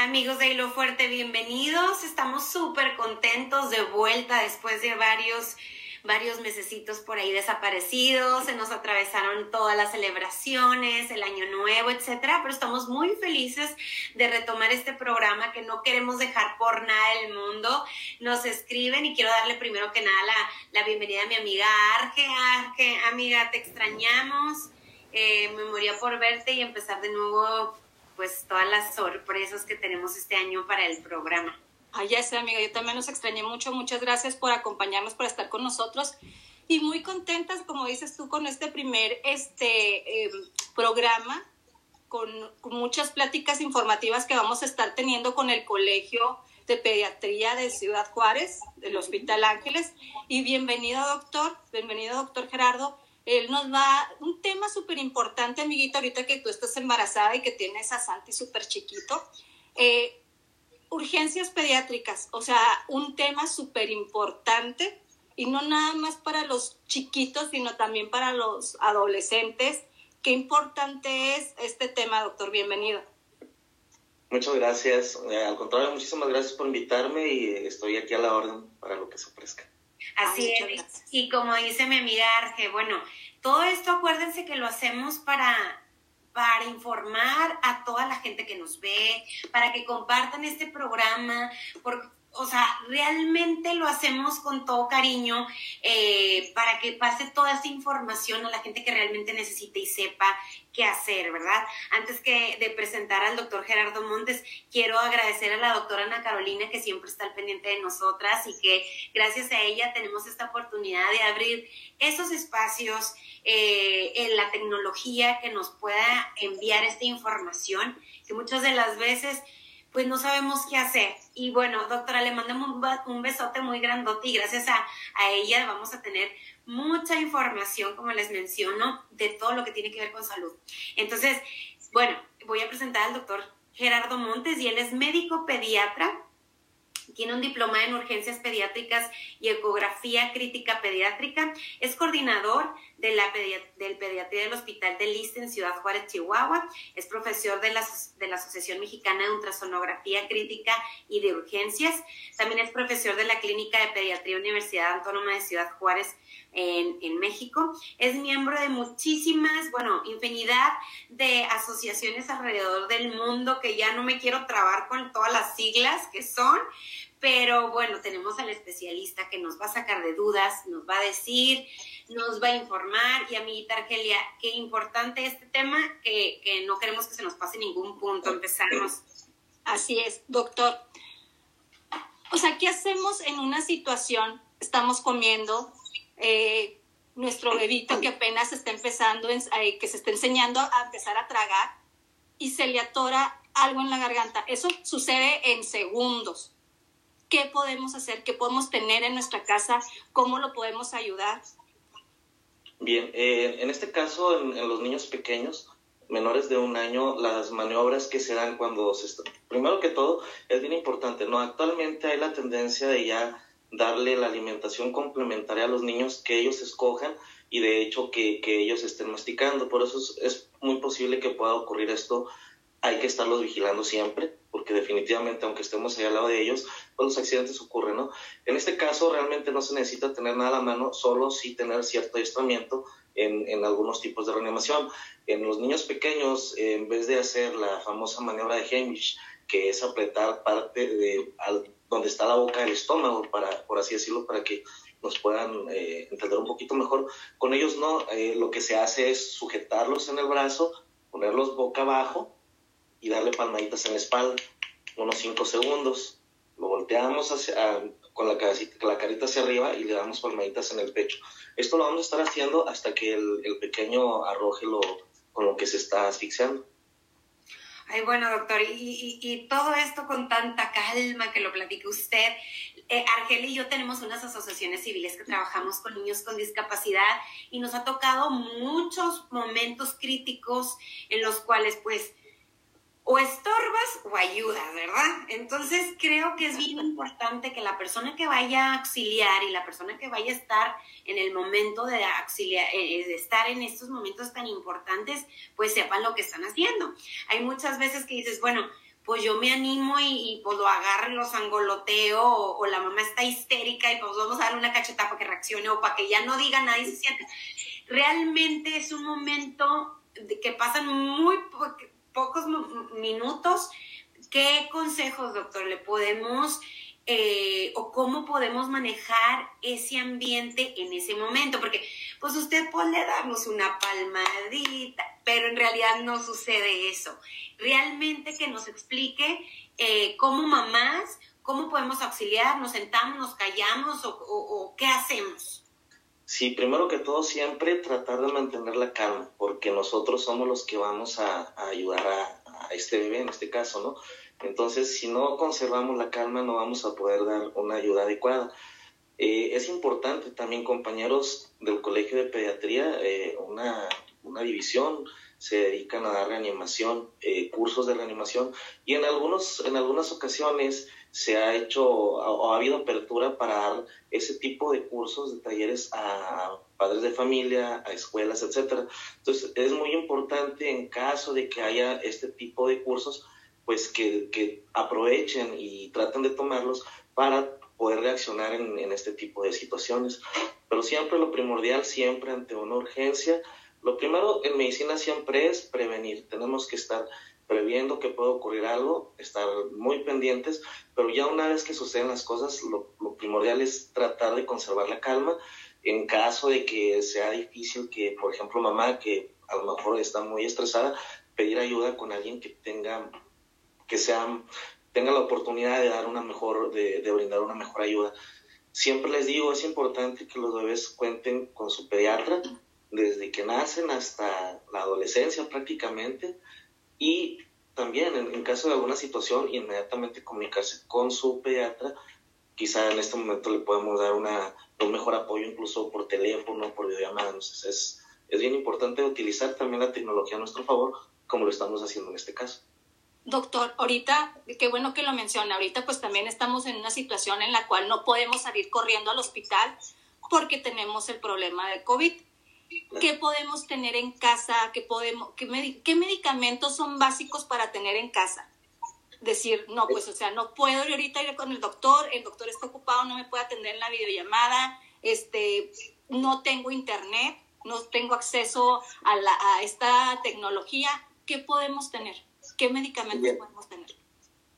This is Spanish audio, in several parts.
Amigos de Hilo Fuerte, bienvenidos. Estamos súper contentos de vuelta después de varios varios mesecitos por ahí desaparecidos, se nos atravesaron todas las celebraciones, el año nuevo, etcétera, pero estamos muy felices de retomar este programa que no queremos dejar por nada del mundo. Nos escriben y quiero darle primero que nada la, la bienvenida a mi amiga Arge. Arge, amiga, te extrañamos. Eh, me moría por verte y empezar de nuevo pues todas las sorpresas que tenemos este año para el programa. Ay, ya sé, amiga, yo también los extrañé mucho. Muchas gracias por acompañarnos, por estar con nosotros. Y muy contentas, como dices tú, con este primer este, em, programa, con, con, muchas pláticas informativas que vamos a estar teniendo con el Colegio de Pediatría de Ciudad Juárez, del Hospital Ángeles. Y bienvenido, doctor, bienvenido, doctor Gerardo. Él nos va, un tema súper importante, amiguita, ahorita que tú estás embarazada y que tienes a Santi súper chiquito. Eh, urgencias pediátricas, o sea, un tema súper importante y no nada más para los chiquitos, sino también para los adolescentes. Qué importante es este tema, doctor. Bienvenido. Muchas gracias. Eh, al contrario, muchísimas gracias por invitarme y estoy aquí a la orden para lo que se ofrezca. Así es. Y como dice mi amiga Arge, bueno, todo esto acuérdense que lo hacemos para para informar a toda la gente que nos ve, para que compartan este programa, porque o sea, realmente lo hacemos con todo cariño eh, para que pase toda esa información a la gente que realmente necesite y sepa qué hacer, ¿verdad? Antes que de presentar al doctor Gerardo Montes, quiero agradecer a la doctora Ana Carolina que siempre está al pendiente de nosotras y que gracias a ella tenemos esta oportunidad de abrir esos espacios eh, en la tecnología que nos pueda enviar esta información, que muchas de las veces pues no sabemos qué hacer. Y bueno, doctora, le mandamos un besote muy grandote y gracias a, a, ella vamos a tener mucha información, como les menciono, de todo lo que tiene que ver con salud. Entonces, bueno, voy a presentar al doctor Gerardo Montes y él es médico pediatra tiene un diploma en urgencias pediátricas y ecografía crítica pediátrica. Es coordinador de la del pediatría del Hospital de Lista en Ciudad Juárez, Chihuahua. Es profesor de la, de la Asociación Mexicana de Ultrasonografía Crítica y de Urgencias. También es profesor de la Clínica de Pediatría Universidad Autónoma de Ciudad Juárez en, México. Es miembro de muchísimas, bueno, infinidad de asociaciones alrededor del mundo que ya no me quiero trabar con todas las siglas que son, pero bueno, tenemos al especialista que nos va a sacar de dudas, nos va a decir, nos va a informar y amiguita Argelia, qué importante este tema, que, que no queremos que se nos pase ningún punto, empezamos. Así es, doctor. O sea, ¿qué hacemos en una situación? Estamos comiendo, eh, nuestro bebito que apenas está empezando, eh, que se está enseñando a empezar a tragar y se le atora algo en la garganta. Eso sucede en segundos qué podemos hacer, qué podemos tener en nuestra casa, cómo lo podemos ayudar. Bien, eh, en este caso, en, los niños pequeños, menores de un año, las maniobras que se dan cuando se. Primero que todo, es bien importante, ¿no? Actualmente hay la tendencia de ya darle la alimentación complementaria a los niños que ellos escojan y de hecho que, que ellos estén masticando. Por eso es, es, muy posible que pueda ocurrir esto. Hay que estarlos vigilando siempre, porque definitivamente, aunque estemos ahí al lado de ellos, los accidentes ocurren, ¿no? En este caso realmente no se necesita tener nada a la mano, solo sí tener cierto adiestramiento en, en algunos tipos de reanimación. En los niños pequeños, en vez de hacer la famosa maniobra de Heimlich, que es apretar parte de al, donde está la boca del estómago, para, por así decirlo, para que nos puedan eh, entender un poquito mejor. Con ellos no, eh, lo que se hace es sujetarlos en el brazo, ponerlos boca abajo y darle palmaditas en la espalda, unos 5 segundos lo volteamos hacia, con la, la carita hacia arriba y le damos palmaditas en el pecho. Esto lo vamos a estar haciendo hasta que el pequeño arroje lo, con lo que se está asfixiando. Ay, bueno, doctor, y, y, todo esto con tanta calma que lo platique usted. Eh, Argel y yo tenemos unas asociaciones civiles que trabajamos con niños con discapacidad y nos ha tocado muchos momentos críticos en los cuales, pues, o estorbas o ayudas, ¿verdad? Entonces creo que es bien importante que la persona que vaya a auxiliar y la persona que vaya a estar en el momento de auxiliar, eh, de estar en estos momentos tan importantes, pues sepan lo que están haciendo. Hay muchas veces que dices, bueno, pues yo me animo y, pues lo agarro y lo sangoloteo, o, la mamá está histérica y pues vamos a darle una cacheta para que reaccione o para que ya no diga nada y se siente. Realmente es un momento que pasan muy pocos minutos. ¿Qué consejos, doctor, le podemos eh, o cómo podemos manejar ese ambiente en ese momento? Porque pues usted puede darnos una palmadita, pero en realidad no sucede eso. Realmente que nos explique eh, cómo mamás, cómo podemos auxiliar, nos sentamos, nos callamos o, qué hacemos. Sí, primero que todo siempre tratar de mantener la calma, porque nosotros somos los que vamos a, ayudar a, este bebé en este caso, ¿no? Entonces, si no conservamos la calma, no vamos a poder dar una ayuda adecuada. Eh, es importante también, compañeros del Colegio de Pediatría, eh, una, división se dedican a dar reanimación, eh, cursos de reanimación, y en, algunos, en algunas ocasiones se ha hecho o ha habido apertura para dar ese tipo de cursos, de talleres a padres de familia, a escuelas, etcétera. Entonces, es muy importante en caso de que haya este tipo de cursos, pues que, que aprovechen y traten de tomarlos para poder reaccionar en, este tipo de situaciones. Pero siempre lo primordial, siempre ante una urgencia, lo primero en medicina siempre es prevenir. Tenemos que estar previendo que puede ocurrir algo, estar muy pendientes, pero ya una vez que suceden las cosas, lo, primordial es tratar de conservar la calma. En caso de que sea difícil que, por ejemplo, mamá que a lo mejor está muy estresada, pedir ayuda con alguien que tenga, que sea tengan la oportunidad de dar una mejor, de, brindar una mejor ayuda. Siempre les digo, es importante que los bebés cuenten con su pediatra desde que nacen hasta la adolescencia prácticamente y también en, caso de alguna situación inmediatamente comunicarse con su pediatra. Quizá en este momento le podemos dar una, un mejor apoyo incluso por teléfono, por videollamada. Entonces es, es bien importante utilizar también la tecnología a nuestro favor como lo estamos haciendo en este caso. Doctor, ahorita, qué bueno que lo menciona, ahorita pues también estamos en una situación en la cual no podemos salir corriendo al hospital porque tenemos el problema del COVID. ¿Qué podemos tener en casa? ¿Qué, podemos, qué, qué medicamentos son básicos para tener en casa? Decir, no, pues, o sea, no puedo ir ahorita ir con el doctor, el doctor está ocupado, no me puede atender en la videollamada, este, no tengo internet, no tengo acceso a, la, a esta tecnología. ¿Qué podemos tener? ¿Qué medicamentos podemos tener?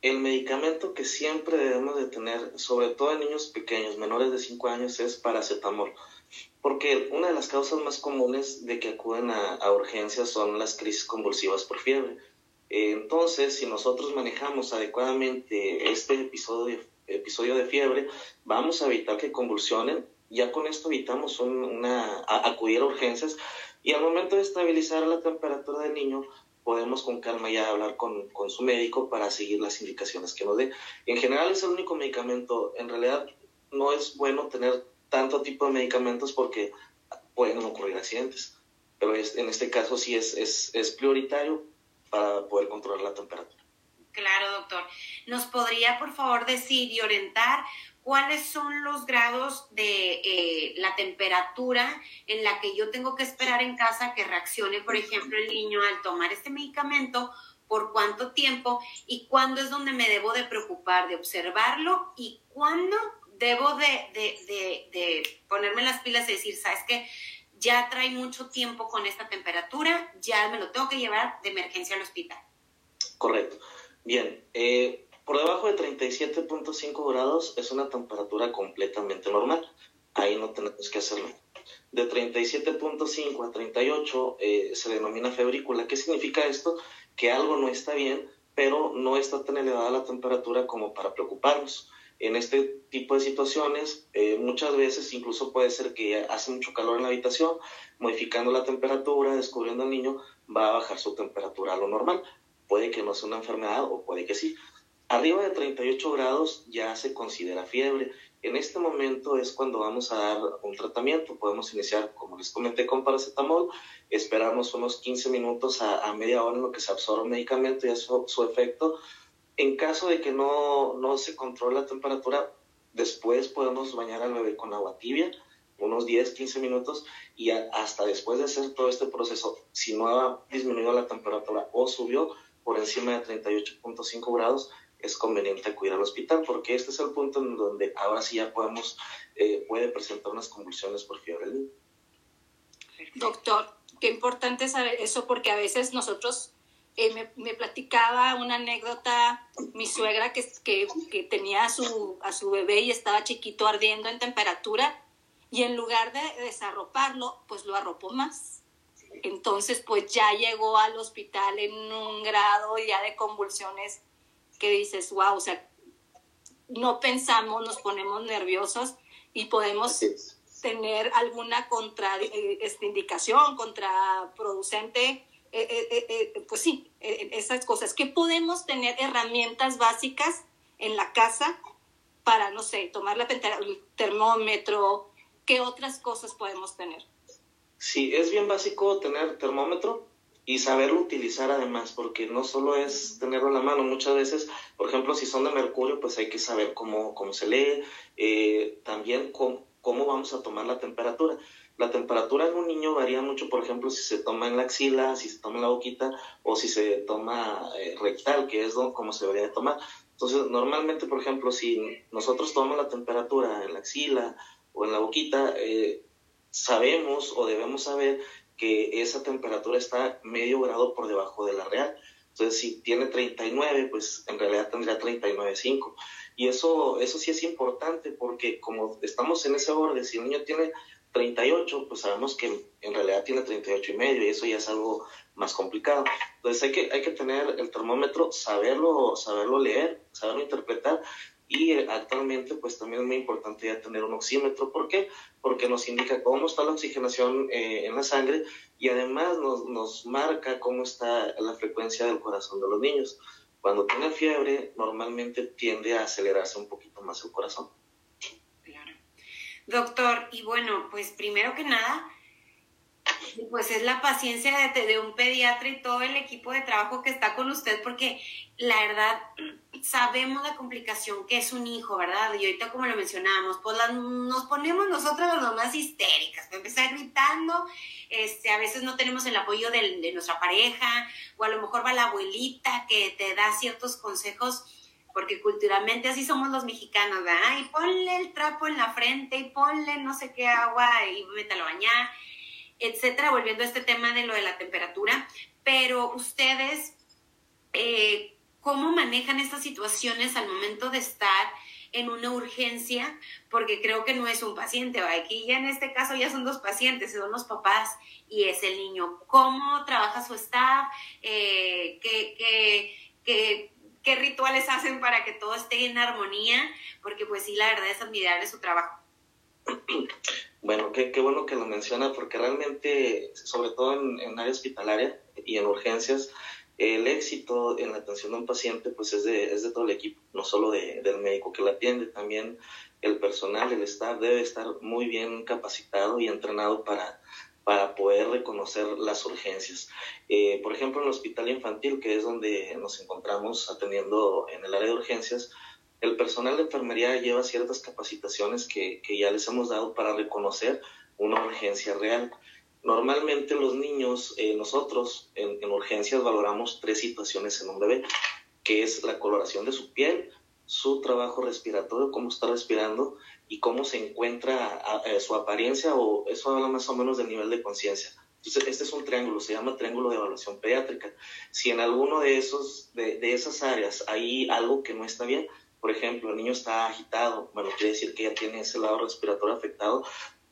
El medicamento que siempre debemos de tener, sobre todo en niños pequeños, menores de 5 años, es paracetamol. Porque una de las causas más comunes de que acuden a, urgencias son las crisis convulsivas por fiebre. entonces, si nosotros manejamos adecuadamente este episodio, episodio de fiebre, vamos a evitar que convulsionen. Ya con esto evitamos una, acudir a urgencias y al momento de estabilizar la temperatura del niño, podemos con calma ya hablar con, con, su médico para seguir las indicaciones que nos dé. En general es el único medicamento, en realidad no es bueno tener tanto tipo de medicamentos porque pueden ocurrir accidentes, pero es, en este caso sí es, es, es prioritario para poder controlar la temperatura. Claro, doctor. ¿Nos podría, por favor, decir y orientar cuáles son los grados de eh, la temperatura en la que yo tengo que esperar en casa que reaccione, por ejemplo, el niño al tomar este medicamento, por cuánto tiempo y cuándo es donde me debo de preocupar de observarlo y cuándo debo de, de, de, ponerme las pilas y decir, sabes que ya trae mucho tiempo con esta temperatura, ya me lo tengo que llevar de emergencia al hospital. Correcto. Bien, eh, por debajo de 37.5 grados es una temperatura completamente normal. Ahí no tenemos que hacerlo. De 37.5 a 38 eh, se denomina febrícula. ¿Qué significa esto? Que algo no está bien, pero no está tan elevada la temperatura como para preocuparnos. En este tipo de situaciones, eh, muchas veces incluso puede ser que hace mucho calor en la habitación, modificando la temperatura, descubriendo al niño, va a bajar su temperatura a lo normal. Puede que no sea una enfermedad o puede que sí. Arriba de 38 grados ya se considera fiebre. En este momento es cuando vamos a dar un tratamiento. Podemos iniciar, como les comenté, con paracetamol. Esperamos unos 15 minutos a, media hora en lo que se absorbe el medicamento y a su, efecto. En caso de que no, no se controle la temperatura, después podemos bañar al bebé con agua tibia, unos 10, 15 minutos, y hasta después de hacer todo este proceso, si no ha disminuido la temperatura o subió, por encima de 38.5 grados, es conveniente acudir al hospital porque este es el punto en donde ahora sí ya podemos, eh, puede presentar unas convulsiones por fiebre Doctor, qué importante saber eso porque a veces nosotros, eh, me, platicaba una anécdota, mi suegra que, que, que, tenía a su, a su bebé y estaba chiquito ardiendo en temperatura y en lugar de desarroparlo, pues lo arropó más. Entonces, pues ya llegó al hospital en un grado ya de convulsiones que dices, wow, o sea, no pensamos, nos ponemos nerviosos y podemos tener alguna contra, eh, indicación contraproducente, eh, eh, pues sí, esas cosas. que podemos tener herramientas básicas en la casa para, no sé, tomar la el termómetro? ¿Qué otras cosas podemos tener? Sí, es bien básico tener termómetro, y saberlo utilizar además, porque no solo es tenerlo en la mano, muchas veces, por ejemplo, si son de mercurio, pues hay que saber cómo, cómo se lee, eh, también cómo, cómo, vamos a tomar la temperatura. La temperatura en un niño varía mucho, por ejemplo, si se toma en la axila, si se toma en la boquita o si se toma eh, rectal, que es como se debería de tomar. Entonces, normalmente, por ejemplo, si nosotros tomamos la temperatura en la axila o en la boquita, eh, sabemos o debemos saber que esa temperatura está medio grado por debajo de la real. Entonces, si tiene 39, pues en realidad tendría 39.5. Y eso, eso sí es importante porque como estamos en ese borde, si el niño tiene 38, pues sabemos que en realidad tiene 38 y medio y eso ya es algo más complicado. Entonces hay que, hay que tener el termómetro, saberlo, saberlo leer, saberlo interpretar y eh, actualmente, pues también es muy importante ya tener un oxímetro. ¿Por qué? Porque nos indica cómo está la oxigenación eh, en la sangre y además nos, nos marca cómo está la frecuencia del corazón de los niños. Cuando tiene fiebre, normalmente tiende a acelerarse un poquito más el corazón. Doctor, y bueno, pues primero que nada, pues es la paciencia de, un pediatra y todo el equipo de trabajo que está con usted, porque la verdad sabemos la complicación que es un hijo, ¿verdad? Y ahorita como lo mencionábamos, pues nos ponemos nosotras las más histéricas, empezar gritando, este, a veces no tenemos el apoyo de, de nuestra pareja, o a lo mejor va la abuelita que te da ciertos consejos porque culturalmente así somos los mexicanos, ¿verdad? Y ponle el trapo en la frente y ponle no sé qué agua y métalo a bañar etcétera, volviendo a este tema de lo de la temperatura, pero ustedes, eh, ¿cómo manejan estas situaciones al momento de estar en una urgencia? Porque creo que no es un paciente, aquí ya en este caso ya son dos pacientes, son los papás y es el niño. ¿Cómo trabaja su staff? Eh, ¿qué, rituales hacen para que todo esté en armonía? Porque pues sí, la verdad es admirable su trabajo. Bueno, qué, qué, bueno que lo menciona, porque realmente, sobre todo en, en, área hospitalaria y en urgencias, el éxito en la atención de un paciente pues es de, es de todo el equipo, no solo de, del médico que la atiende, también el personal, el staff debe estar muy bien capacitado y entrenado para, para poder reconocer las urgencias. Eh, por ejemplo, en el hospital infantil, que es donde nos encontramos atendiendo en el área de urgencias, el personal de enfermería lleva ciertas capacitaciones que, ya les hemos dado para reconocer una urgencia real. Normalmente los niños, eh, nosotros en, urgencias valoramos tres situaciones en un bebé, que es la coloración de su piel, su trabajo respiratorio, cómo está respirando y cómo se encuentra eh, su apariencia o eso habla más o menos del nivel de conciencia. Entonces, este es un triángulo, se llama triángulo de evaluación pediátrica. Si en alguno de, esos, de, de esas áreas hay algo que no está bien, por ejemplo, el niño está agitado, bueno, quiere decir que ya tiene ese lado respiratorio afectado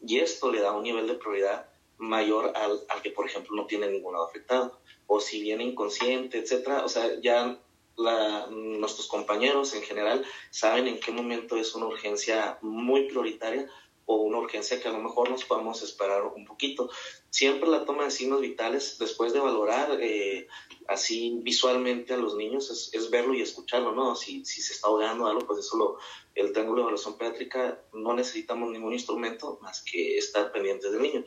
y esto le da un nivel de prioridad mayor al, al que, por ejemplo, no tiene ningún lado afectado. O si viene inconsciente, etcétera, o sea, ya la, nuestros compañeros en general saben en qué momento es una urgencia muy prioritaria o una urgencia que a lo mejor nos podemos esperar un poquito. Siempre la toma de signos vitales, después de valorar eh, así visualmente a los niños, es, verlo y escucharlo, ¿no? Si, si se está ahogando algo, pues eso lo, el triángulo de evaluación pediátrica, no necesitamos ningún instrumento más que estar pendientes del niño.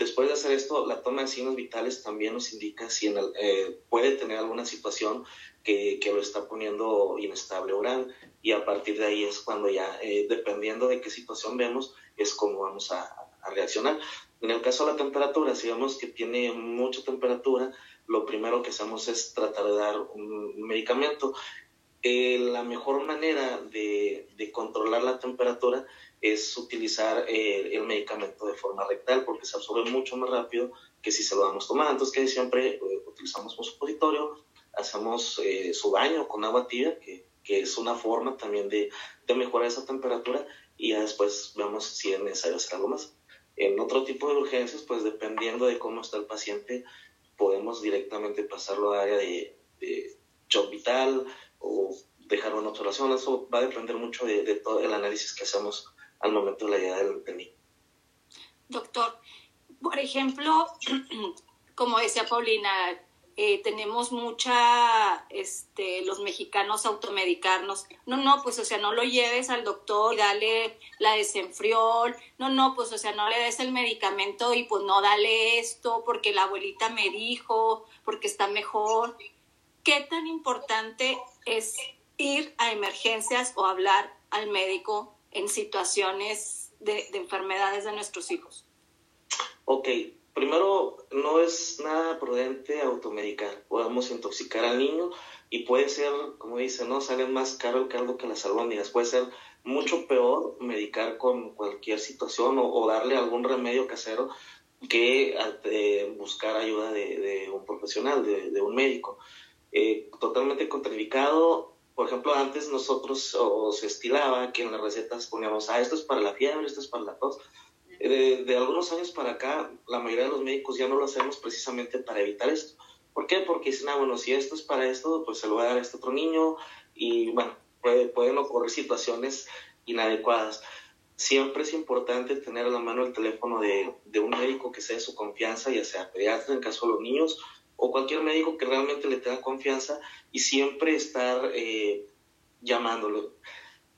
Después de hacer esto, la toma de signos vitales también nos indica si en eh, puede tener alguna situación que, que, lo está poniendo inestable oral y a partir de ahí es cuando ya, eh, dependiendo de qué situación vemos, es como vamos a, reaccionar. En el caso de la temperatura, si vemos que tiene mucha temperatura, lo primero que hacemos es tratar de dar un medicamento. Eh, la mejor manera de, controlar la temperatura es utilizar eh, el medicamento de forma rectal porque se absorbe mucho más rápido que si se lo damos tomando. Entonces, que siempre eh, utilizamos un supositorio, hacemos su baño con agua tibia, que, que es una forma también de, de, mejorar esa temperatura y ya después vemos si es necesario hacer algo más. En otro tipo de urgencias, pues dependiendo de cómo está el paciente, podemos directamente pasarlo a área de, de shock vital, o dejar una observación. Eso va a depender mucho de, todo el análisis que hacemos al momento de la llegada del, niño. Doctor, por ejemplo, como decía Paulina, eh, tenemos mucha, este, los mexicanos automedicarnos. No, no, pues, o sea, no lo lleves al doctor dale la desenfriol. No, no, pues, o sea, no le des el medicamento y pues no dale esto porque la abuelita me dijo, porque está mejor. ¿Qué tan importante es ir a emergencias o hablar al médico en situaciones de, enfermedades de nuestros hijos? Ok, primero no es nada prudente automedicar. Podemos intoxicar al niño y puede ser, como dice, no sale más caro el caldo que las albóndigas. Puede ser mucho peor medicar con cualquier situación o, darle algún remedio casero que eh, buscar ayuda de, un profesional, de un médico. Eh, totalmente contraindicado. Por ejemplo, antes nosotros o se estilaba que en las recetas poníamos, ah, esto es para la fiebre, esto es para la tos. Eh, de, algunos años para acá, la mayoría de los médicos ya no lo hacemos precisamente para evitar esto. ¿Por qué? Porque dicen, ah, bueno, si esto es para esto, pues se lo va a dar a este otro niño y, bueno, pueden ocurrir situaciones inadecuadas. Siempre es importante tener a la mano el teléfono de, de un médico que sea de su confianza, ya sea pediatra en caso de los niños o cualquier médico que realmente le tenga confianza y siempre estar eh, llamándolo.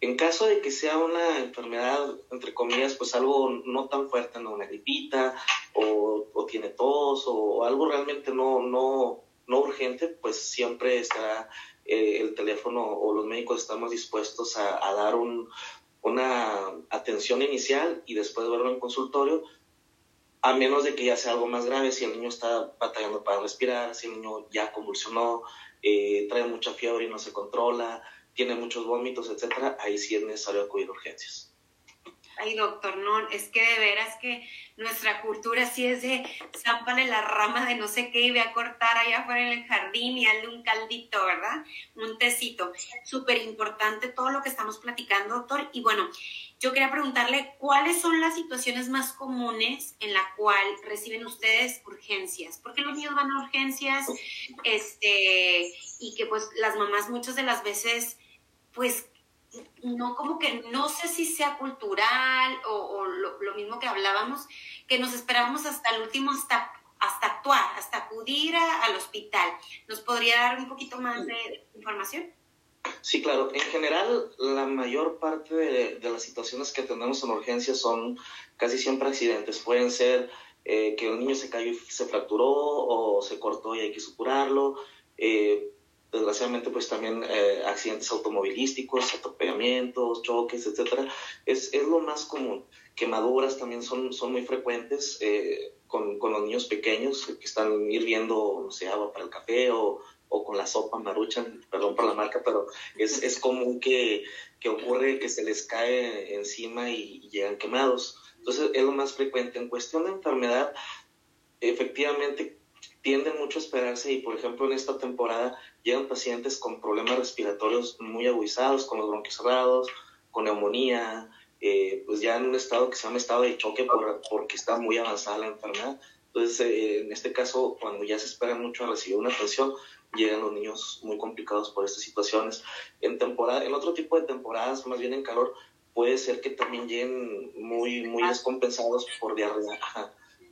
En caso de que sea una enfermedad, entre comillas, pues algo no tan fuerte, ¿no? una gripita o, o tiene tos o algo realmente no, no, no urgente, pues siempre estará eh, el teléfono o los médicos estamos dispuestos a, dar un, una atención inicial y después verlo en consultorio a menos de que ya sea algo más grave, si el niño está batallando para respirar, si el niño ya convulsionó, eh, trae mucha fiebre y no se controla, tiene muchos vómitos, etcétera, ahí sí es necesario acudir a urgencias. Ay, doctor, no, es que de veras que nuestra cultura sí es de zámpale la rama de no sé qué y ve a cortar allá afuera en el jardín y hazle un caldito, ¿verdad? Un tecito. Súper importante todo lo que estamos platicando, doctor. Y bueno, yo quería preguntarle cuáles son las situaciones más comunes en la cual reciben ustedes urgencias. ¿Por qué los niños van a urgencias? Este, y que pues las mamás muchas de las veces pues no como que no sé si sea cultural o, lo, mismo que hablábamos, que nos esperamos hasta el último, hasta, hasta actuar, hasta acudir al hospital. ¿Nos podría dar un poquito más de información? Sí, claro. En general, la mayor parte de, las situaciones que tenemos en urgencias son casi siempre accidentes. Pueden ser eh, que el niño se cayó y se fracturó o se cortó y hay que suturarlo. Eh, desgraciadamente pues también eh, accidentes automovilísticos, atropellamientos, choques, etcétera, es, es, lo más común. Quemaduras también son, son muy frecuentes eh, con, con, los niños pequeños que están hirviendo, no sé, agua para el café o, o con la sopa maruchan, perdón por la marca, pero es, es común que, que, ocurre que se les cae encima y, y llegan quemados. Entonces es lo más frecuente. En cuestión de enfermedad, efectivamente tienden mucho a esperarse y por ejemplo en esta temporada llegan pacientes con problemas respiratorios muy agudizados, con los bronquios cerrados, con neumonía, eh, pues ya en un estado que se llama estado de choque porque está muy avanzada la enfermedad. Entonces, eh, en este caso, cuando ya se espera mucho a recibir una atención, llegan los niños muy complicados por estas situaciones. En temporada, en otro tipo de temporadas, más bien en calor, puede ser que también lleguen muy, muy descompensados por diarrea,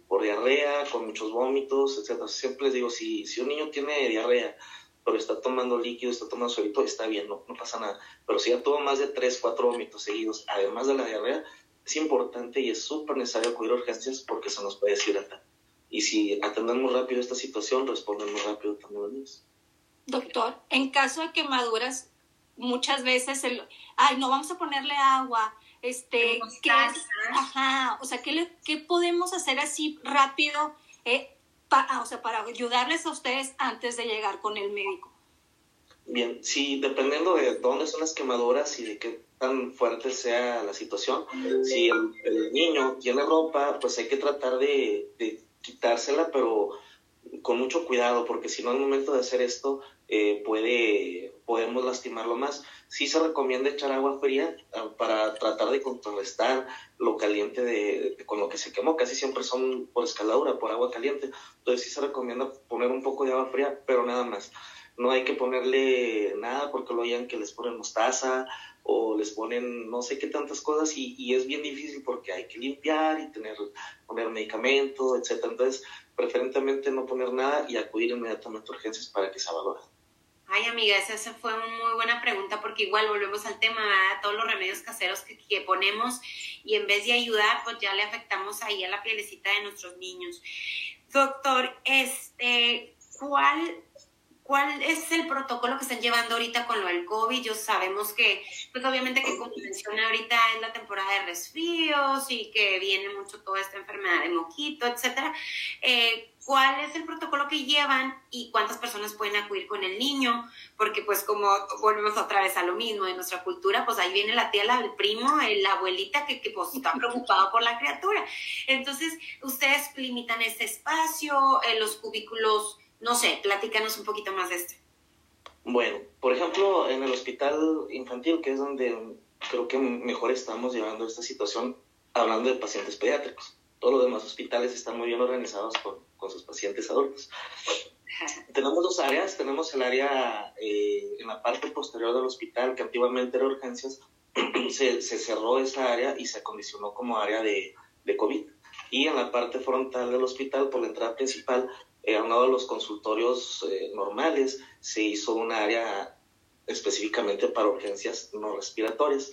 por diarrea, con muchos vómitos, etc. Siempre les digo, si, si un niño tiene diarrea, pero está tomando líquido, está tomando suelito, está bien, no, no pasa nada. Pero si ya tuvo más de 3, 4 vómitos seguidos, además de la diarrea, es importante y es súper necesario acudir a urgencias porque se nos puede deshidratar. Y si atendemos rápido esta situación, respondemos rápido también los niños. Doctor, en caso de quemaduras, muchas veces el, ay, no vamos a ponerle agua, este, ¿qué? Ajá, o sea, ¿qué, ¿qué podemos hacer así rápido? Eh, para, o sea, para ayudarles a ustedes antes de llegar con el médico? Bien, sí, dependiendo de dónde son las quemaduras y de qué tan fuerte sea la situación, si el, niño tiene ropa, pues hay que tratar de, de quitársela, pero con mucho cuidado, porque si no al momento de hacer esto eh, puede, podemos lastimarlo más. Sí se recomienda echar agua fría ah, para tratar de contrarrestar lo caliente de, con lo que se quemó. Casi siempre son por escaladura, por agua caliente. Entonces sí se recomienda poner un poco de agua fría, pero nada más. No hay que ponerle nada porque lo oyen que les ponen mostaza o les ponen no sé qué tantas cosas y, es bien difícil porque hay que limpiar y tener poner medicamento, etcétera. Entonces preferentemente no poner nada y acudir inmediatamente a urgencias para que se valore. Ay, amiga, esa, fue una muy buena pregunta porque igual volvemos al tema, ¿verdad? todos los remedios caseros que, que, ponemos y en vez de ayudar, pues ya le afectamos ahí a la pielecita de nuestros niños. Doctor, este, ¿cuál ¿Cuál es el protocolo que están llevando ahorita con lo del COVID? Yo sabemos que, pues obviamente que como menciona ahorita es la temporada de resfríos y que viene mucho toda esta enfermedad de moquito, etcétera. Eh, ¿Cuál es el protocolo que llevan y cuántas personas pueden acudir con el niño? Porque pues como volvemos otra vez a lo mismo de nuestra cultura, pues ahí viene la tía, el primo, la abuelita que, pues está preocupado por la criatura. Entonces, ustedes limitan ese espacio, eh, los cubículos no sé, platícanos un poquito más de esto. Bueno, por ejemplo, en el hospital infantil, que es donde creo que mejor estamos llevando esta situación, hablando de pacientes pediátricos. Todos los demás hospitales están muy bien organizados con, con sus pacientes adultos. tenemos dos áreas. Tenemos el área eh, en la parte posterior del hospital, que antiguamente era urgencias. se, se, cerró esa área y se acondicionó como área de, de COVID. Y en la parte frontal del hospital, por la entrada principal, a uno de los consultorios eh, normales se hizo un área específicamente para urgencias no respiratorias.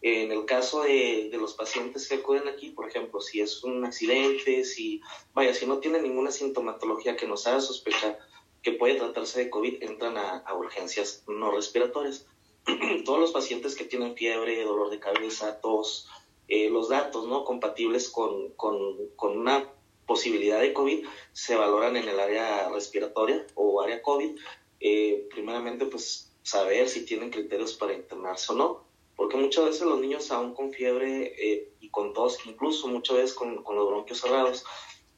En el caso de, de, los pacientes que acuden aquí, por ejemplo, si es un accidente, si, vaya, si no tiene ninguna sintomatología que nos haga sospechar que puede tratarse de COVID, entran a, a urgencias no respiratorias. Todos los pacientes que tienen fiebre, dolor de cabeza, tos, eh, los datos no compatibles con, con, con una posibilidad de COVID se valoran en el área respiratoria o área COVID. Eh, primeramente, pues saber si tienen criterios para internarse o no, porque muchas veces los niños aún con fiebre eh, y con tos, incluso muchas veces con, con los bronquios cerrados,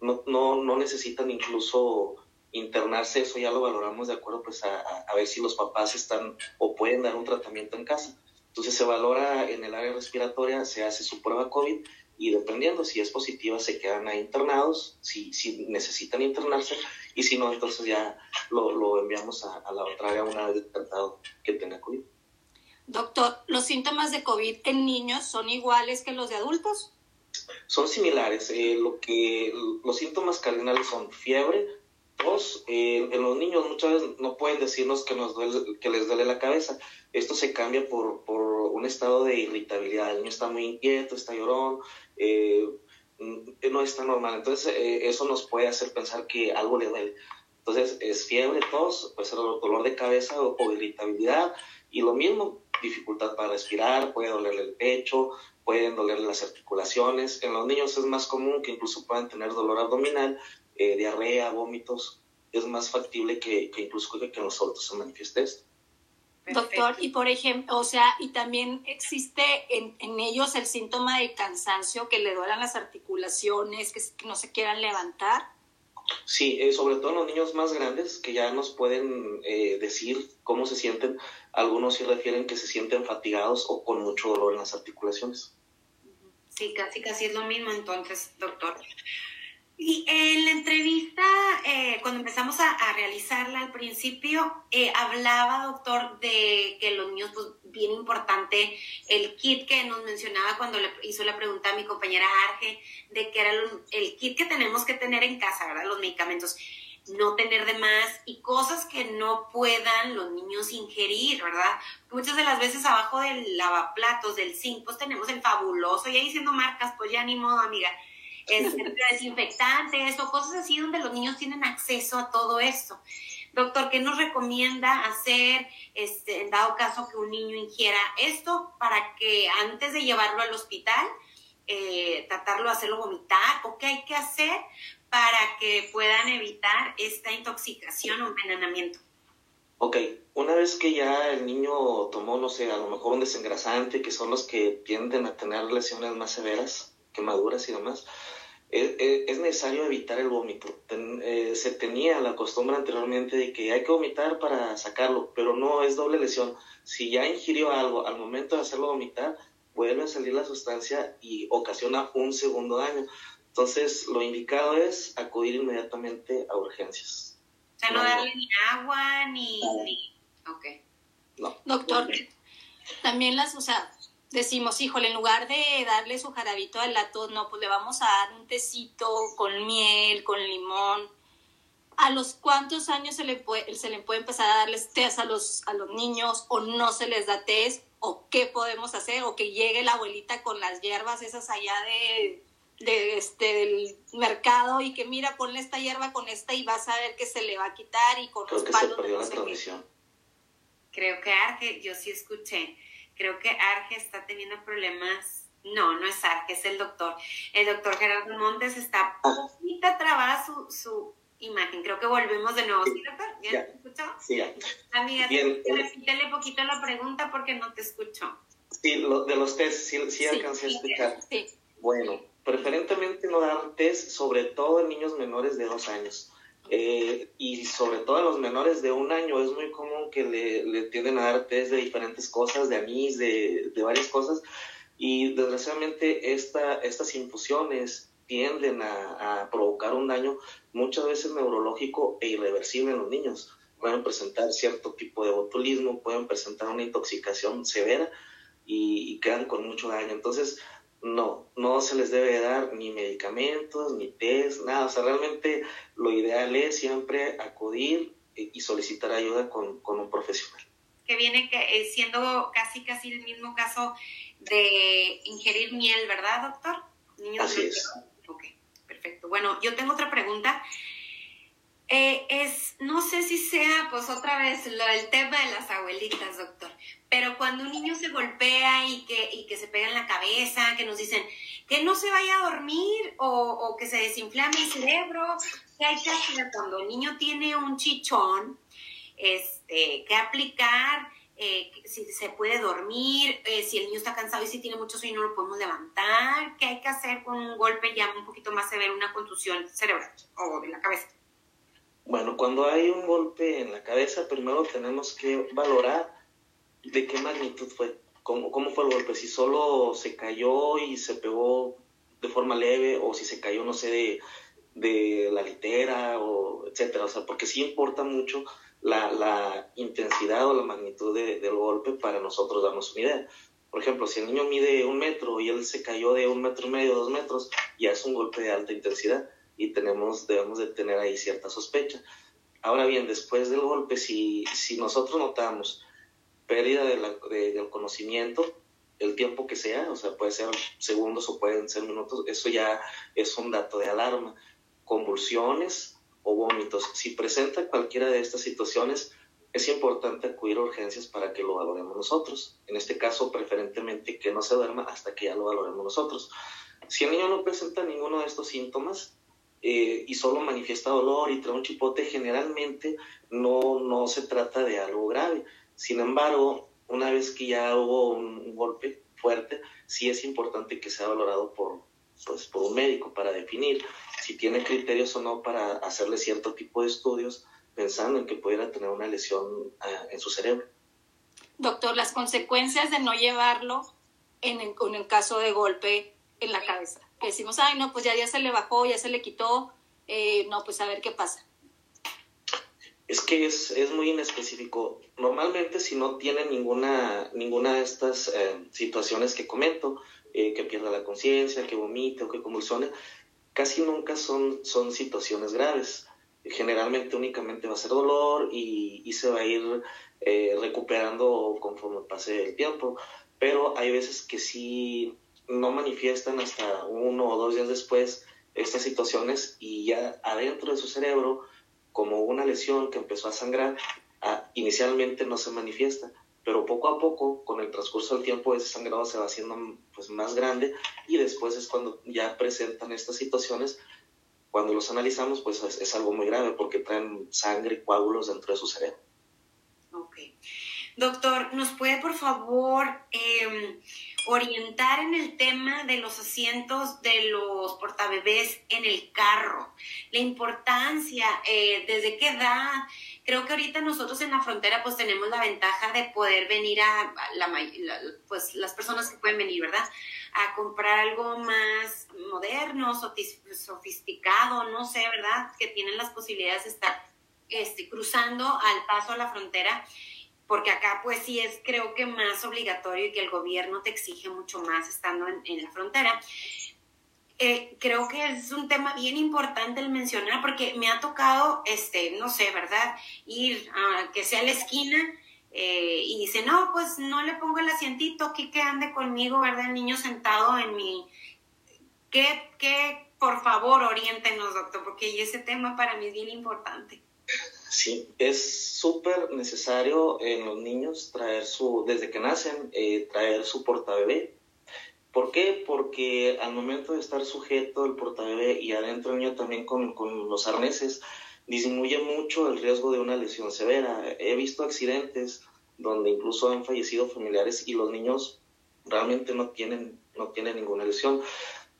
no, no, no, necesitan incluso internarse, eso ya lo valoramos de acuerdo pues a, a ver si los papás están o pueden dar un tratamiento en casa. Entonces se valora en el área respiratoria, se hace su prueba COVID y dependiendo si es positiva se quedan ahí internados, si, si necesitan internarse y si no, entonces ya lo, lo enviamos a, a, la otra área una vez detectado que tenga COVID. Doctor, ¿los síntomas de COVID en niños son iguales que los de adultos? Son similares. Eh, lo que, los síntomas cardinales son fiebre, tos. Eh, en los niños muchas veces no pueden decirnos que, nos duele, que les duele la cabeza. Esto se cambia por, por un estado de irritabilidad. El niño está muy inquieto, está llorón, eh, no está normal. Entonces, eh, eso nos puede hacer pensar que algo le duele. Entonces, es fiebre, tos, puede ser dolor de cabeza o, irritabilidad. Y lo mismo, dificultad para respirar, puede dolerle el pecho, pueden dolerle las articulaciones. En los niños es más común que incluso puedan tener dolor abdominal, eh, diarrea, vómitos. Es más factible que, que incluso que en los adultos se manifieste esto. Doctor, y por ejemplo, o sea, y también existe en, en, ellos el síntoma de cansancio, que le duelan las articulaciones, que, no se quieran levantar. Sí, eh, sobre todo en los niños más grandes, que ya nos pueden eh, decir cómo se sienten. Algunos sí refieren que se sienten fatigados o con mucho dolor en las articulaciones. Sí, casi, casi es lo mismo entonces, doctor. Y en la entrevista, eh, cuando empezamos a, a, realizarla al principio, eh, hablaba, doctor, de que los niños, pues bien importante, el kit que nos mencionaba cuando le hizo la pregunta a mi compañera Arge, de que era el, kit que tenemos que tener en casa, ¿verdad? Los medicamentos, no tener de más y cosas que no puedan los niños ingerir, ¿verdad? Muchas de las veces abajo del lavaplatos, del zinc, pues tenemos el fabuloso, y ahí diciendo marcas, pues ya ni modo, amiga este, desinfectantes o cosas así donde los niños tienen acceso a todo esto. Doctor, ¿qué nos recomienda hacer este, en dado caso que un niño ingiera esto para que antes de llevarlo al hospital, eh, tratarlo de hacerlo vomitar o qué hay que hacer para que puedan evitar esta intoxicación o envenenamiento? Ok, una vez que ya el niño tomó, no sé, a lo mejor un desengrasante, que son los que tienden a tener lesiones más severas, quemaduras y demás, es, necesario evitar el vómito. Eh, se tenía la costumbre anteriormente de que hay que vomitar para sacarlo, pero no es doble lesión. Si ya ingirió algo al momento de hacerlo vomitar, vuelve a salir la sustancia y ocasiona un segundo daño. Entonces, lo indicado es acudir inmediatamente a urgencias. O sea, no darle ni agua ni... Ok. No. Doctor, también las, o sea, decimos, híjole, en lugar de darle su jarabito al lato, no, pues le vamos a dar un tecito con miel, con limón. ¿A los cuántos años se le puede, se le puede empezar a darles test a los, a los niños o no se les da test? ¿O qué podemos hacer? ¿O que llegue la abuelita con las hierbas esas allá de, de este, del mercado y que mira, ponle esta hierba con esta y vas a ver que se le va a quitar y con Creo los que palos. se perdió no la sé qué. transmisión. Creo que Arge, yo sí escuché, creo que Arge está teniendo problemas. No, no es Arge, es el doctor. El doctor Gerardo Montes está poquita trabada su, su imagen. Creo que volvemos de nuevo. ¿Sí, doctor? ¿Ya, Ya. te escuchó? Sí, ya. Amiga, eh. repítele poquito la pregunta porque no te escucho. Sí, lo- de los test, sí, sí Sí, alcancé a sí, explicar. Sí. Bueno, preferentemente no dar test, sobre todo en niños menores de dos años. Eh, y sobre todo en los menores de un año es muy común que le, le tienden a dar test de diferentes cosas, de anís, de, de varias cosas. Y desgraciadamente esta, estas infusiones tienden a, a provocar un daño muchas veces neurológico e irreversible en los niños. Pueden presentar cierto tipo de botulismo, pueden presentar una intoxicación severa y, y quedan con mucho daño. Entonces, no, no se les debe dar ni medicamentos, ni test, nada. O sea, realmente lo ideal es siempre acudir y solicitar ayuda con, con un profesional. Que viene eh, siendo casi, casi el mismo caso de ingerir miel, ¿verdad, doctor? Niños Así es. Ok, perfecto. Bueno, yo tengo otra pregunta. Eh, es, no sé si sea, pues otra vez, lo, el tema de las abuelitas, doctor, pero cuando un niño se golpea y que, y que se pega en la cabeza, que nos dicen que no se vaya a dormir o, o que se desinflame el cerebro, ¿qué hay que hacer cuando el niño tiene un chichón? Este, ¿Qué aplicar? Eh, si se puede dormir, eh, si el niño está cansado y si tiene mucho sueño no lo podemos levantar, ¿qué hay que hacer con un golpe ya un poquito más severo, una contusión cerebral o de la cabeza? Bueno, cuando hay un golpe en la cabeza, primero tenemos que valorar de qué magnitud fue, cómo, cómo fue el golpe, si solo se cayó y se pegó de forma leve o si se cayó, no sé, de, de la litera o etcétera, o sea, porque sí importa mucho la, la intensidad o la magnitud de- del golpe para nosotros darnos una idea. Por ejemplo, si el niño mide un metro y él se cayó de un metro y medio, dos metros, ya es un golpe de alta intensidad y tenemos, debemos de tener ahí cierta sospecha. Ahora bien, después del golpe, si, si nosotros notamos pérdida de la- de- del conocimiento, el tiempo que sea, o sea, puede ser segundos o pueden ser minutos, eso ya es un dato de alarma. Convulsiones o vómitos. Si presenta cualquiera de estas situaciones, es importante acudir a urgencias para que lo valoremos nosotros. En este caso, preferentemente que no se duerma hasta que ya lo valoremos nosotros. Si el niño no presenta ninguno de estos síntomas eh, y solo manifiesta dolor y trae un chipote, generalmente no, no se trata de algo grave. Sin embargo, una vez que ya hubo un, un golpe fuerte, sí es importante que sea valorado por, pues, por un médico para definir si tiene criterios o no para hacerle cierto tipo de estudios pensando en que pudiera tener una lesión ah, en su cerebro. Doctor, las consecuencias de no llevarlo en el, en caso de golpe en la cabeza. Que decimos, ay, no, pues ya, ya se le bajó, ya se le quitó, eh, no, pues a ver qué pasa. Es que es, es muy inespecífico. Normalmente si no tiene ninguna, ninguna de estas eh, situaciones que comento, eh, que pierda la conciencia, que vomite o que convulsione, casi nunca son, son situaciones graves. Generalmente únicamente va a ser dolor y, y se va a ir eh, recuperando conforme pase el tiempo. Pero hay veces que sí no manifiestan hasta uno o dos días después estas situaciones y ya adentro de su cerebro como una lesión que empezó a sangrar, inicialmente no se manifiesta, pero poco a poco, con el transcurso del tiempo, ese sangrado se va haciendo pues, más grande y después es cuando ya presentan estas situaciones cuando los analizamos, pues es, algo muy grave porque traen sangre y coágulos dentro de su cerebro. Ok. Doctor, ¿nos puede por favor em, orientar en el tema de los asientos de los portabebés en el carro? La importancia, eh, desde qué edad. Creo que ahorita nosotros en la frontera pues tenemos la ventaja de poder venir a, la, pues las personas que pueden venir, ¿verdad? A comprar algo más moderno, sofisticado, no sé, ¿verdad? Que tienen las posibilidades de estar este, cruzando al paso a la frontera porque acá pues sí es creo que más obligatorio y que el gobierno te exige mucho más estando en, la frontera. Eh, creo que es un tema bien importante el mencionar porque me ha tocado, este, no sé, ¿verdad? Ir a que sea la esquina eh, y dice, no, pues no le pongo el asientito, aquí que ande conmigo, ¿verdad? El niño sentado en mi... ¿Qué, qué, por favor, oriéntenos, doctor, porque ese tema para mí es bien importante. Sí, es súper necesario en los niños traer su, desde que nacen, eh, traer su portabebé. ¿Por qué? Porque al momento de estar sujeto el portabebé y adentro el niño también con, con los arneses, disminuye mucho el riesgo de una lesión severa. He visto accidentes donde incluso han fallecido familiares y los niños realmente no tienen, no tienen ninguna lesión.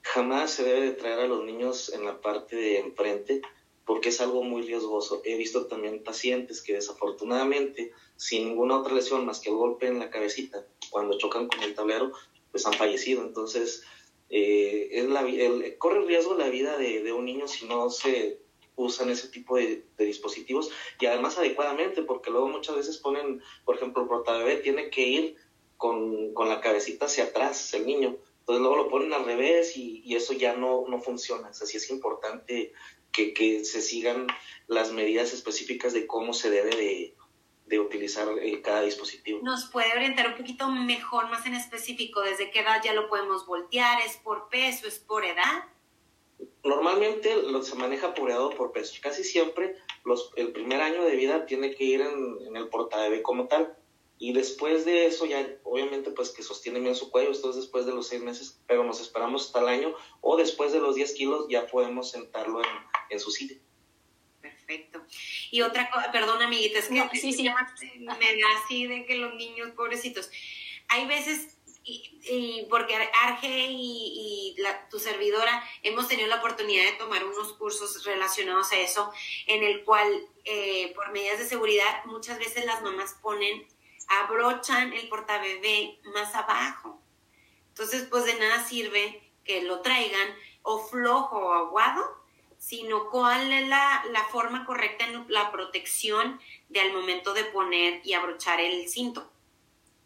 Jamás se debe de traer a los niños en la parte de enfrente porque es algo muy riesgoso. He visto también pacientes que desafortunadamente, sin ninguna otra lesión más que el golpe en la cabecita, cuando chocan con el tablero, pues han fallecido. Entonces, eh, es la, corre el riesgo la vida de, un niño si no se usan ese tipo de, dispositivos y además adecuadamente, porque luego muchas veces ponen, por ejemplo, el portabebé tiene que ir con, con, la cabecita hacia atrás, el niño. Entonces luego lo ponen al revés y, y eso ya no, no funciona. Así es importante que, se sigan las medidas específicas de cómo se debe de, utilizar eh, cada dispositivo. ¿Nos puede orientar un poquito mejor, más en específico, desde qué edad ya lo podemos voltear? ¿Es por peso? ¿Es por edad? Normalmente lo, se maneja por edad o por peso. Casi siempre los, el primer año de vida tiene que ir en, en el portabebé como tal. Y después de eso ya, obviamente, pues que sostiene bien su cuello, esto es después de los seis meses, pero nos esperamos hasta el año, o después de los 10 kilos ya podemos sentarlo en, en su sitio. Perfecto. Y otra cosa, perdón amiguita, es que sí, sí. me da así de que los niños pobrecitos, hay veces y, porque Arge y, tu servidora hemos tenido la oportunidad de tomar unos cursos relacionados a eso, en el cual eh, por medidas de seguridad muchas veces las mamás ponen abrochan el portabebé más abajo. Entonces, pues de nada sirve que lo traigan o flojo o aguado, sino cuál es la, forma correcta en la protección de al momento de poner y abrochar el cinto.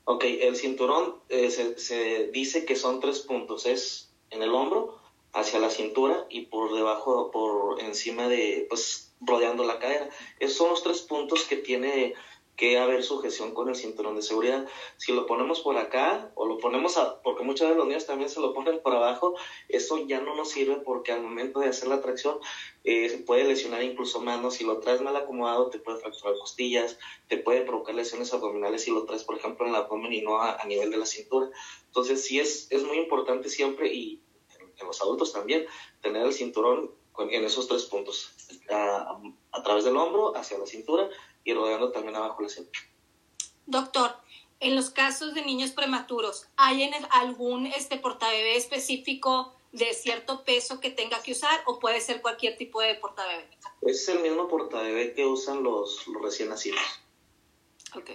Ok, el cinturón eh, se, se, dice que son tres puntos, es en el hombro, hacia la cintura y por debajo, por encima de, pues rodeando la cadera. Esos son los tres puntos que tiene que haber sujeción con el cinturón de seguridad. Si lo ponemos por acá o lo ponemos a, porque muchas veces los niños también se lo ponen por abajo, eso ya no nos sirve porque al momento de hacer la tracción eh, se puede lesionar incluso manos. Si lo traes mal acomodado te puede fracturar costillas, te puede provocar lesiones abdominales si lo traes por ejemplo en el abdomen y no a, nivel de la cintura. Entonces sí es, es muy importante siempre y en, los adultos también tener el cinturón en esos tres puntos, a, a través del hombro, hacia la cintura y rodeando también abajo la cintura. Doctor, en los casos de niños prematuros, ¿hay algún este portabebé específico de cierto peso que tenga que usar o puede ser cualquier tipo de portabebé? Es el mismo portabebé que usan los, recién nacidos. Ok.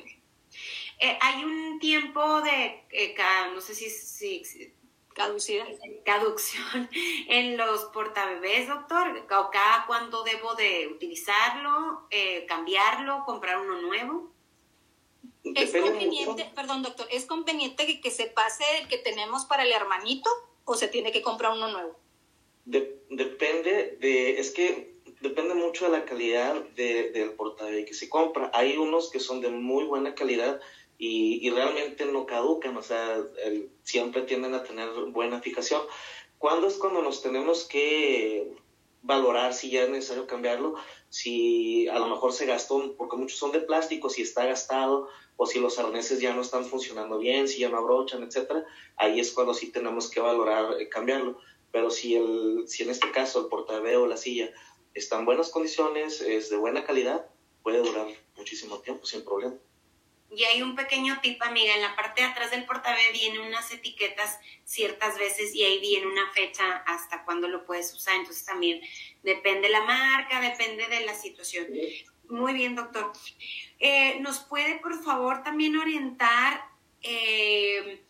Eh, hay un tiempo de, eh, no sé si, si, Caducidad. Caducción en los portabebés, doctor. ¿O cada cuándo debo de utilizarlo, eh, cambiarlo, comprar uno nuevo? Es conveniente, perdón, doctor, ¿es conveniente que, se pase el que tenemos para el hermanito o se tiene que comprar uno nuevo? depende de, es que depende mucho de la calidad del portabebé que se compra. Hay unos que son de muy buena calidad y, realmente no caducan, o sea, siempre tienden a tener buena fijación. ¿Cuándo es cuando nos tenemos que valorar si ya es necesario cambiarlo? Si a lo mejor se gastó, porque muchos son de plástico, si está gastado o si los arneses ya no están funcionando bien, si ya no abrochan, etcétera, ahí es cuando sí tenemos que valorar eh, cambiarlo. pero si, el, si en este caso el portabebé o la silla está en buenas condiciones, es de buena calidad, puede durar muchísimo tiempo sin problema. Y hay un pequeño tip, amiga, en la parte de atrás del portabebé vienen unas etiquetas ciertas veces y ahí viene una fecha hasta cuándo lo puedes usar. Entonces también depende la marca, depende de la situación. Muy bien, doctor. Eh, ¿Nos puede, por favor, también orientar eh,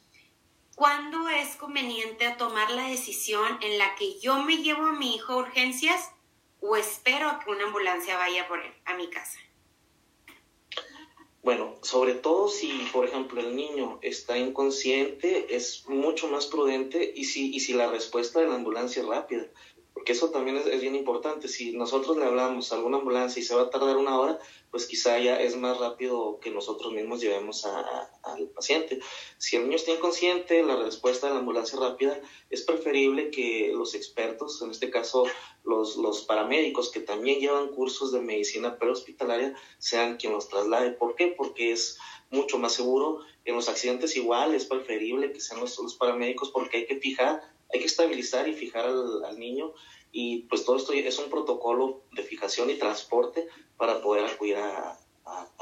cuándo es conveniente tomar la decisión en la que yo me llevo a mi hijo a urgencias o espero a que una ambulancia vaya por él a mi casa? Bueno, sobre todo si, por ejemplo, el niño está inconsciente, es mucho más prudente y si, y si la respuesta de la ambulancia es rápida eso también es, bien importante. Si nosotros le hablamos a alguna ambulancia y se va a tardar una hora, pues quizá ya es más rápido que nosotros mismos llevemos al paciente. Si el niño está inconsciente, la respuesta de la ambulancia rápida es preferible que los expertos, en este caso los, paramédicos que también llevan cursos de medicina prehospitalaria, sean quien los traslade. ¿Por qué? Porque es mucho más seguro. En los accidentes igual es preferible que sean los paramédicos porque hay que fijar hay que estabilizar y fijar al, niño y pues todo esto es un protocolo de fijación y transporte para poder acudir a,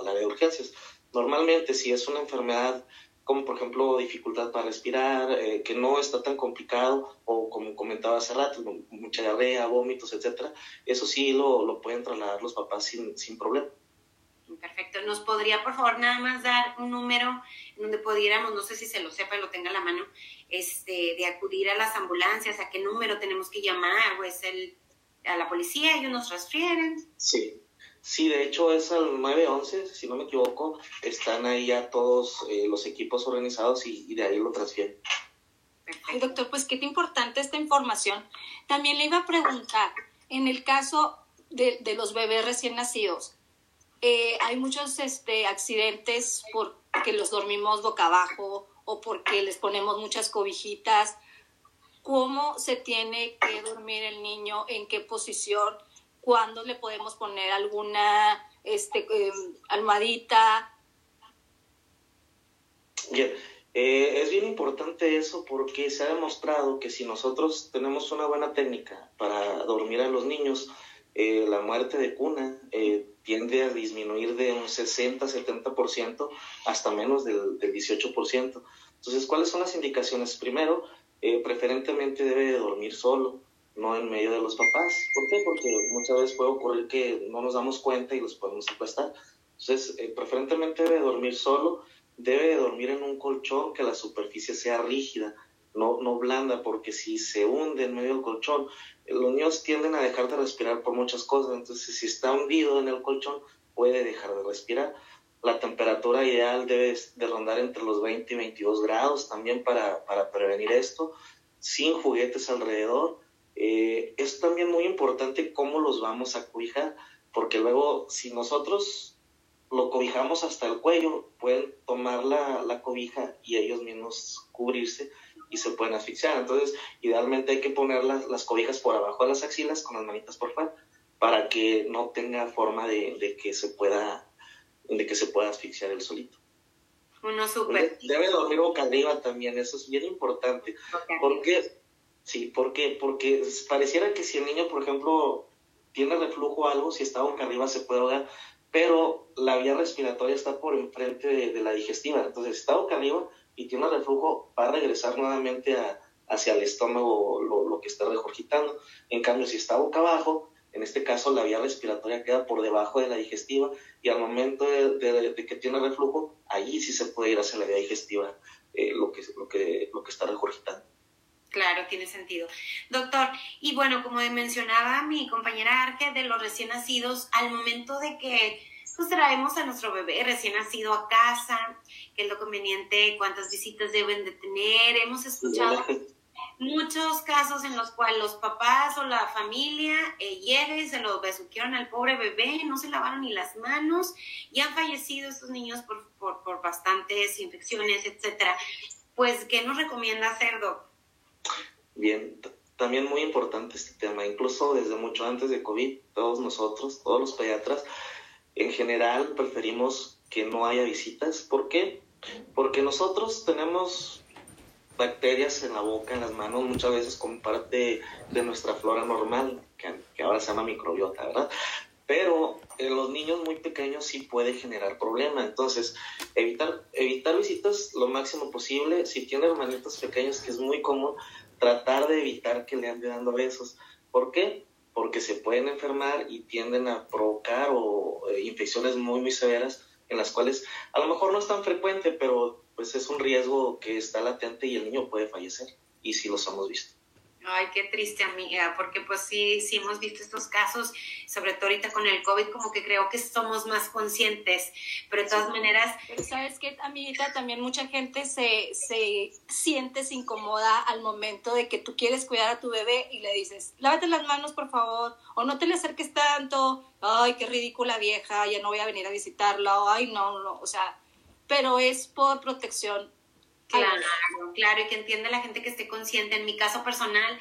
la de urgencias. Normalmente si es una enfermedad como por ejemplo dificultad para respirar, eh, que no está tan complicado, o como comentaba hace rato, mucha diarrea, vómitos, etcétera, eso sí lo, lo pueden trasladar los papás sin, sin problema. Perfecto. ¿Nos podría, por favor, nada más dar un número donde pudiéramos, no sé si se lo sepa y lo tenga a la mano, este, de acudir a las ambulancias? ¿A qué número tenemos que llamar? ¿O es el, a la policía? ¿Ellos nos transfieren? Sí. Sí, de hecho es al 911, si no me equivoco, están ahí ya todos eh, los equipos organizados y, de ahí lo transfieren. Ay, doctor, pues qué importante esta información. También le iba a preguntar, en el caso de, de los bebés recién nacidos, eh, hay muchos este, accidentes porque los dormimos boca abajo o porque les ponemos muchas cobijitas. ¿Cómo se tiene que dormir el niño? ¿En qué posición? ¿Cuándo le podemos poner alguna este, em, almohadita? Bien, eh, es bien importante eso porque se ha demostrado que si nosotros tenemos una buena técnica para dormir a los niños, eh, la muerte de cuna eh, tiende a disminuir de un 60-70% hasta menos del, 18%. Entonces, ¿cuáles son las indicaciones? Primero, eh, preferentemente debe de dormir solo, no en medio de los papás. ¿Por qué? Porque muchas veces puede ocurrir que no nos damos cuenta y los podemos secuestrar. Entonces, preferentemente debe dormir solo, debe de dormir en un colchón que la superficie sea rígida no, no blanda, porque si se hunde en medio del colchón, los niños tienden a dejar de respirar por muchas cosas, entonces si está hundido en el colchón, puede dejar de respirar. La temperatura ideal debe de rondar entre los 20 y 22 grados también para, prevenir esto, sin juguetes alrededor. Eh, es también muy importante cómo los vamos a cobijar, porque luego si nosotros lo cobijamos hasta el cuello, pueden tomar la, la cobija y ellos mismos cubrirse y se pueden asfixiar. Entonces, idealmente hay que poner las, las cobijas por abajo de las axilas con las manitas por fuera para que no tenga forma de, de que se pueda de que se pueda asfixiar el solito. Uno súper. Debe dormir boca arriba también, eso es bien importante. ¿Por qué? Sí, ¿por qué? Porque pareciera que si el niño, por ejemplo, tiene reflujo o algo, si está boca arriba se puede ahogar, pero la vía respiratoria está por enfrente de, de la digestiva. Entonces, está boca arriba, y tiene un reflujo, va a regresar nuevamente hacia el estómago lo, que está regurgitando. En cambio, si está boca abajo, en este caso la vía respiratoria queda por debajo de la digestiva y al momento de, que tiene reflujo, allí sí se puede ir hacia la vía digestiva eh, lo que está regurgitando. Claro, tiene sentido. Doctor, y bueno, como mencionaba mi compañera Arque, de los recién nacidos, al momento de que pues traemos a nuestro bebé recién nacido a casa, qué es lo conveniente, cuántas visitas deben de tener. Hemos escuchado muchos casos en los cuales los papás o la familia eh, se lo besuquearon al pobre bebé, no se lavaron ni las manos y han fallecido estos niños por, por, por bastantes infecciones, etcétera. Pues, ¿qué nos recomienda hacer, Doc? Bien, también muy importante este tema, incluso desde mucho antes de COVID, todos nosotros, todos los pediatras, en general preferimos que no haya visitas. ¿Por qué? Porque nosotros tenemos bacterias en la boca, en las manos, muchas veces como parte de nuestra flora normal, que, que ahora se llama microbiota, ¿verdad? Pero en los niños muy pequeños sí puede generar problema. Entonces, evitar, evitar visitas lo máximo posible. Si tiene hermanitos pequeños, que es muy común, tratar de evitar que le ande dando besos. ¿Por qué? Porque se pueden enfermar y tienden a provocar o, eh, infecciones muy, muy severas en las cuales a lo mejor no es tan frecuente, pero pues es un riesgo que está latente y el niño puede fallecer. Y sí los hemos visto. Ay, qué triste, amiga, porque pues sí, sí hemos visto estos casos, sobre todo ahorita con el COVID, como que creo que somos más conscientes, pero de todas maneras... Pero sabes que, amiguita, también mucha gente se, se siente, se incomoda al momento de que tú quieres cuidar a tu bebé y le dices, lávate las manos, por favor, o no te le acerques tanto, ay, qué ridícula vieja, ya no voy a venir a visitarla, ay, no, no, o sea, pero es por protección Claro, claro, y que entienda la gente que esté consciente. En mi caso personal,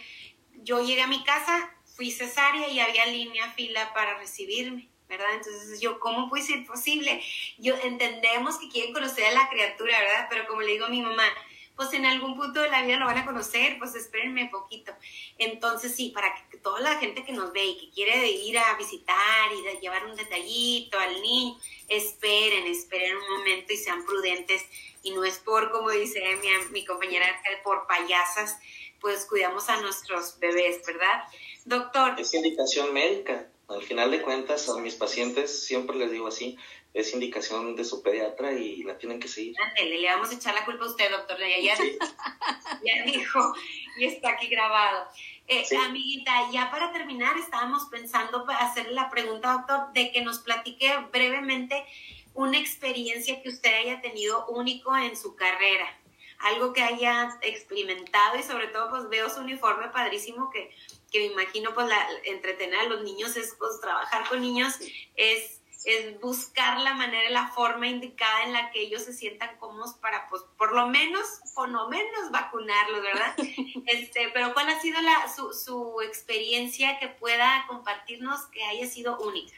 yo llegué a mi casa, fui cesárea y había línea fila para recibirme, ¿verdad? Entonces yo, ¿cómo puede ser posible? Yo entendemos que quieren conocer a la criatura, ¿verdad? Pero como le digo a mi mamá, pues en algún punto de la vida lo van a conocer, pues espérenme poquito. Entonces sí, para que toda la gente que nos ve y que quiere ir a visitar y llevar un detallito al niño, esperen, esperen un momento y sean prudentes y no es por, como dice mi, mi compañera, por payasas, pues cuidamos a nuestros bebés, ¿verdad? Doctor. Es indicación médica. Al final de cuentas, a mis pacientes siempre les digo así, es indicación de su pediatra y la tienen que seguir. Ándele, le vamos a echar la culpa a usted, doctor. Ya, ya dijo y está aquí grabado. Eh, amiguita, ya para terminar, estábamos pensando hacerle la pregunta, doctor, de que nos platique brevemente una experiencia que usted haya tenido único en su carrera, algo que haya experimentado y sobre todo pues veo su uniforme padrísimo que, que me imagino pues la, entretener a los niños es pues trabajar con niños es, es buscar la manera, la forma indicada en la que ellos se sientan cómodos para pues por lo menos, por lo menos vacunarlos, ¿verdad? Este, pero ¿cuál ha sido la, su, su experiencia que pueda compartirnos que haya sido única?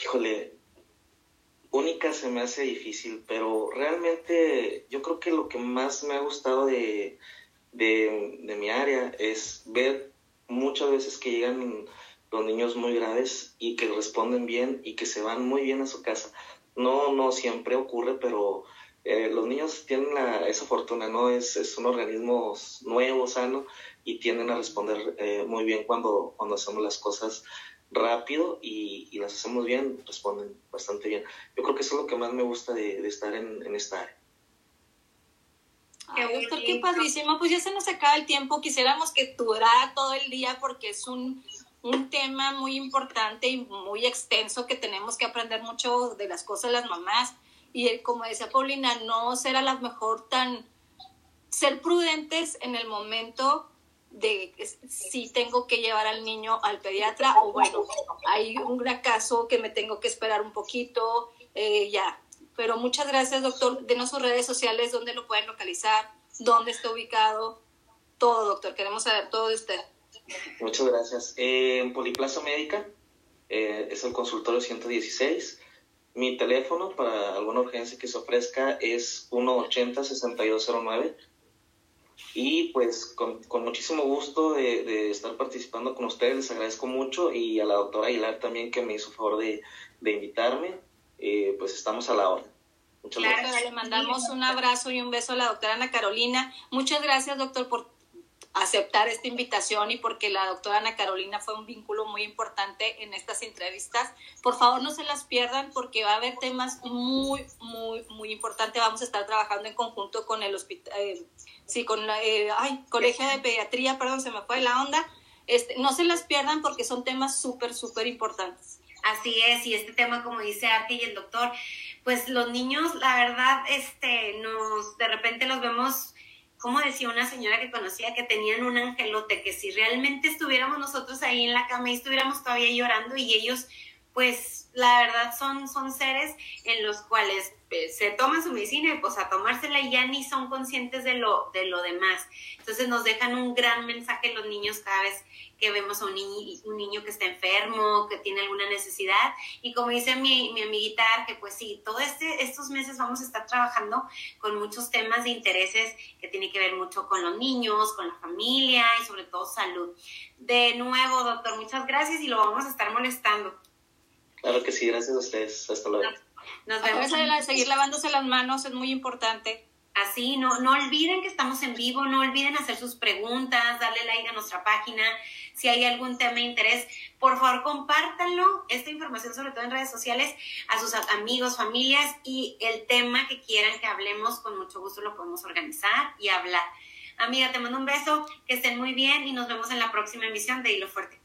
Híjole, única se me hace difícil, pero realmente yo creo que lo que más me ha gustado de, de, mi área es ver muchas veces que llegan los niños muy graves y que responden bien y que se van muy bien a su casa. No, no siempre ocurre, pero eh, los niños tienen esa fortuna, ¿no? Es, es un organismo nuevo, sano, y tienden a responder eh, muy bien cuando, cuando hacemos las cosas rápido y, las hacemos bien, responden bastante bien. Yo creo que eso es lo que más me gusta de, estar en, esta área. Qué gusto, qué padrísimo. Pues ya se nos acaba el tiempo. Quisiéramos que durara todo el día porque es un, un tema muy importante y muy extenso que tenemos que aprender mucho de las cosas de las mamás. Y como decía Paulina, no ser a lo mejor tan, ser prudentes en el momento de si tengo que llevar al niño al pediatra o bueno, hay un caso que me tengo que esperar un poquito, eh, ya. Pero muchas gracias, doctor. Denos sus redes sociales, dónde lo pueden localizar, dónde está ubicado, todo, doctor. Queremos saber todo de usted. Muchas gracias. Eh, en Poliplaza Médica eh, es el consultorio 116. Mi teléfono para alguna urgencia que se ofrezca es 180-6209 y pues con, muchísimo gusto de, estar participando con ustedes, les agradezco mucho y a la doctora Aguilar también que me hizo favor de, invitarme, eh, pues estamos a la hora. Muchas gracias. Le mandamos un abrazo y un beso a la doctora Ana Carolina. Muchas gracias, doctor, por aceptar esta invitación y porque la doctora Ana Carolina fue un vínculo muy importante en estas entrevistas. Por favor, no se las pierdan porque va a haber temas muy, muy, muy importantes. Vamos a estar trabajando en conjunto con el hospital, eh, sí, con la, eh, ay, Colegio de Pediatría, perdón, se me fue la onda. Este, no se las pierdan porque son temas súper, súper importantes. Así es, y este tema, como dice Arti y el doctor, pues los niños, la verdad, este, nos, de repente los vemos como decía una señora que conocía que tenían un angelote, que si realmente estuviéramos nosotros ahí en la cama y estuviéramos todavía llorando y ellos pues la verdad son, son seres en los cuales eh, se toman su medicina y pues a tomársela y ya ni son conscientes de lo, de lo demás. Entonces nos dejan un gran mensaje los niños cada vez que vemos a un niño, un niño que está enfermo, que tiene alguna necesidad. Y como dice mi, mi amiguita, que pues sí, todos este, estos meses vamos a estar trabajando con muchos temas de intereses que tienen que ver mucho con los niños, con la familia y sobre todo salud. De nuevo, doctor, muchas gracias y lo vamos a estar molestando. Claro que sí, gracias a ustedes. Hasta luego. Nos, vemos. A seguir lavándose las manos es muy importante. Así, no, no olviden que estamos en vivo, no olviden hacer sus preguntas, darle like a nuestra página. Si hay algún tema de interés, por favor compártanlo, esta información sobre todo en redes sociales, a sus amigos, familias y el tema que quieran que hablemos, con mucho gusto lo podemos organizar y hablar. Amiga, te mando un beso, que estén muy bien y nos vemos en la próxima emisión de Hilo Fuerte.